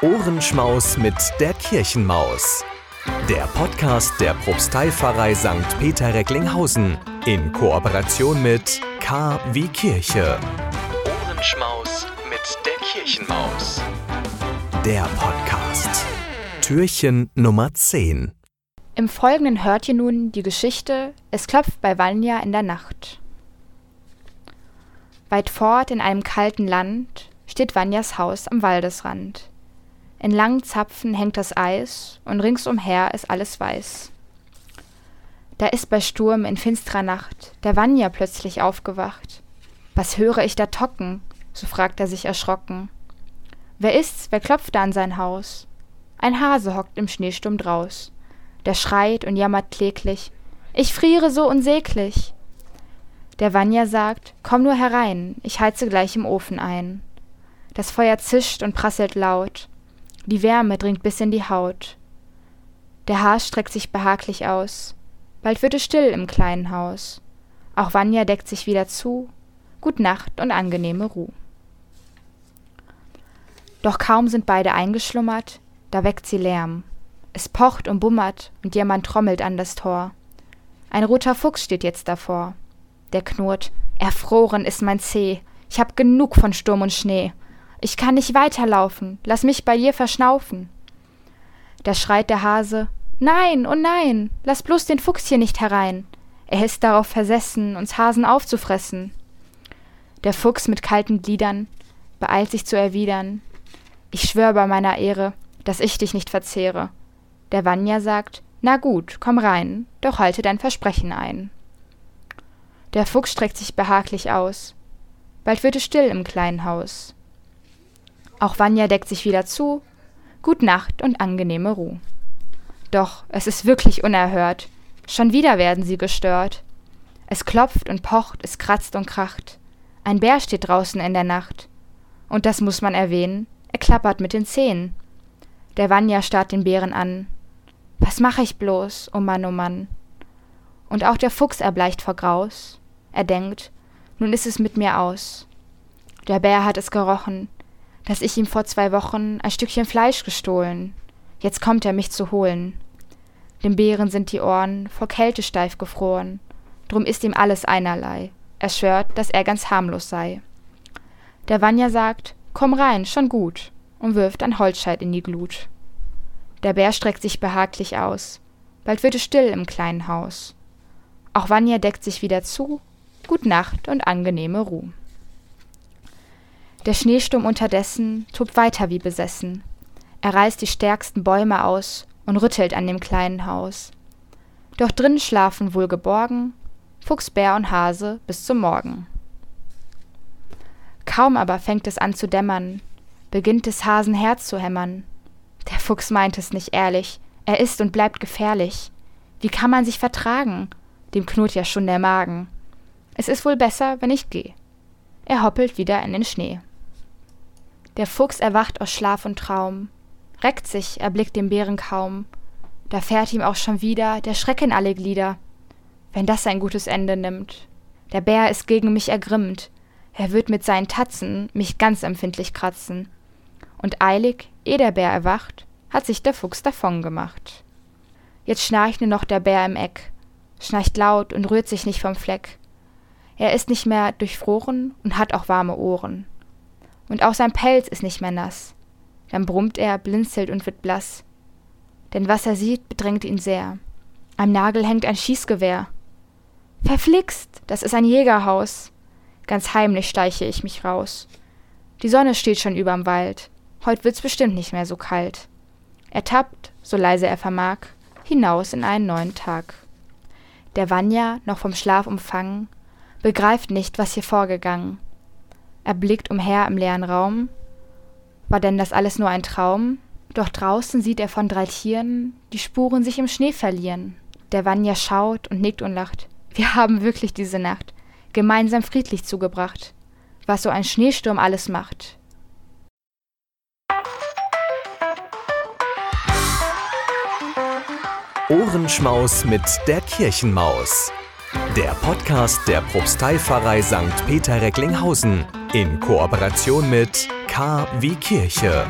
Ohrenschmaus mit der Kirchenmaus. Der Podcast der Propsteipfarrei St. Peter Recklinghausen in Kooperation mit K wie Kirche. Ohrenschmaus mit der Kirchenmaus. Der Podcast. Türchen Nummer 10. Im Folgenden hört ihr nun die Geschichte Es klopft bei Vanya in der Nacht. Weit fort in einem kalten Land steht Vanyas Haus am Waldesrand. In langen Zapfen hängt das Eis und ringsumher ist alles weiß. Da ist bei Sturm in finsterer Nacht der Vanya plötzlich aufgewacht. Was höre ich da tocken? so fragt er sich erschrocken. Wer ist's, wer klopft da an sein Haus? Ein Hase hockt im Schneesturm draus. Der schreit und jammert kläglich. Ich friere so unsäglich. Der Vanya sagt, komm nur herein, ich heize gleich im Ofen ein. Das Feuer zischt und prasselt laut. Die Wärme dringt bis in die Haut. Der Haar streckt sich behaglich aus. Bald wird es still im kleinen Haus. Auch Vanya deckt sich wieder zu. Gut Nacht und angenehme Ruh. Doch kaum sind beide eingeschlummert, da weckt sie Lärm. Es pocht und bummert und jemand trommelt an das Tor. Ein roter Fuchs steht jetzt davor. Der knurrt, erfroren ist mein Zeh, ich hab genug von Sturm und Schnee. Ich kann nicht weiterlaufen, lass mich bei dir verschnaufen. Da schreit der Hase, Nein, oh nein, lass bloß den Fuchs hier nicht herein. Er ist darauf versessen, uns Hasen aufzufressen. Der Fuchs mit kalten Gliedern beeilt sich zu erwidern, ich schwör bei meiner Ehre, dass ich dich nicht verzehre. Der Vanya sagt, na gut, komm rein, doch halte dein Versprechen ein. Der Fuchs streckt sich behaglich aus. Bald wird es still im kleinen Haus. Auch Vanya deckt sich wieder zu. Gut Nacht und angenehme Ruhe. Doch es ist wirklich unerhört. Schon wieder werden sie gestört. Es klopft und pocht, es kratzt und kracht. Ein Bär steht draußen in der Nacht. Und das muss man erwähnen, er klappert mit den Zähnen. Der Vanya starrt den Bären an. Was mach ich bloß, oh Mann, oh Mann. Und auch der Fuchs erbleicht vor Graus. Er denkt, nun ist es mit mir aus. Der Bär hat es gerochen, dass ich ihm vor zwei Wochen ein Stückchen Fleisch gestohlen. Jetzt kommt er mich zu holen. Dem Bären sind die Ohren vor Kälte steif gefroren, drum ist ihm alles einerlei. Er schwört, dass er ganz harmlos sei. Der Vanya sagt, komm rein, schon gut, und wirft ein Holzscheit in die Glut. Der Bär streckt sich behaglich aus. Bald wird es still im kleinen Haus. Auch Vanya deckt sich wieder zu. Gut Nacht und angenehme Ruhe. Der Schneesturm unterdessen tobt weiter wie besessen. Er reißt die stärksten Bäume aus und rüttelt an dem kleinen Haus. Doch drin schlafen wohl geborgen Fuchs, Bär und Hase bis zum Morgen. Kaum aber fängt es an zu dämmern, beginnt des Hasen Herz zu hämmern. Der Fuchs meint es nicht ehrlich, er ist und bleibt gefährlich. Wie kann man sich vertragen? Dem knurrt ja schon der Magen. Es ist wohl besser, wenn ich geh. Er hoppelt wieder in den Schnee. Der Fuchs erwacht aus Schlaf und Traum, reckt sich, erblickt den Bären kaum. Da fährt ihm auch schon wieder der Schreck in alle Glieder. Wenn das ein gutes Ende nimmt. Der Bär ist gegen mich ergrimmt. Er wird mit seinen Tatzen mich ganz empfindlich kratzen. Und eilig, eh der Bär erwacht, hat sich der Fuchs davon gemacht. Jetzt schnarcht nur noch der Bär im Eck, schnarcht laut und rührt sich nicht vom Fleck. Er ist nicht mehr durchfroren und hat auch warme Ohren und auch sein Pelz ist nicht mehr nass. Dann brummt er, blinzelt und wird blass. Denn was er sieht, bedrängt ihn sehr. Am Nagel hängt ein Schießgewehr. Verflixt, das ist ein Jägerhaus. Ganz heimlich steiche ich mich raus. Die Sonne steht schon überm Wald. Heut wird's bestimmt nicht mehr so kalt. Er tappt, so leise er vermag, hinaus in einen neuen Tag. Der Vanya, noch vom Schlaf umfangen, begreift nicht, was hier vorgegangen. Er blickt umher im leeren Raum. War denn das alles nur ein Traum? Doch draußen sieht er von drei Tieren die Spuren sich im Schnee verlieren. Der Vanya schaut und nickt und lacht. Wir haben wirklich diese Nacht gemeinsam friedlich zugebracht. Was so ein Schneesturm alles macht. Ohrenschmaus mit der Kirchenmaus. Der Podcast der Propsteipfarrei St. Peter Recklinghausen in Kooperation mit K wie Kirche.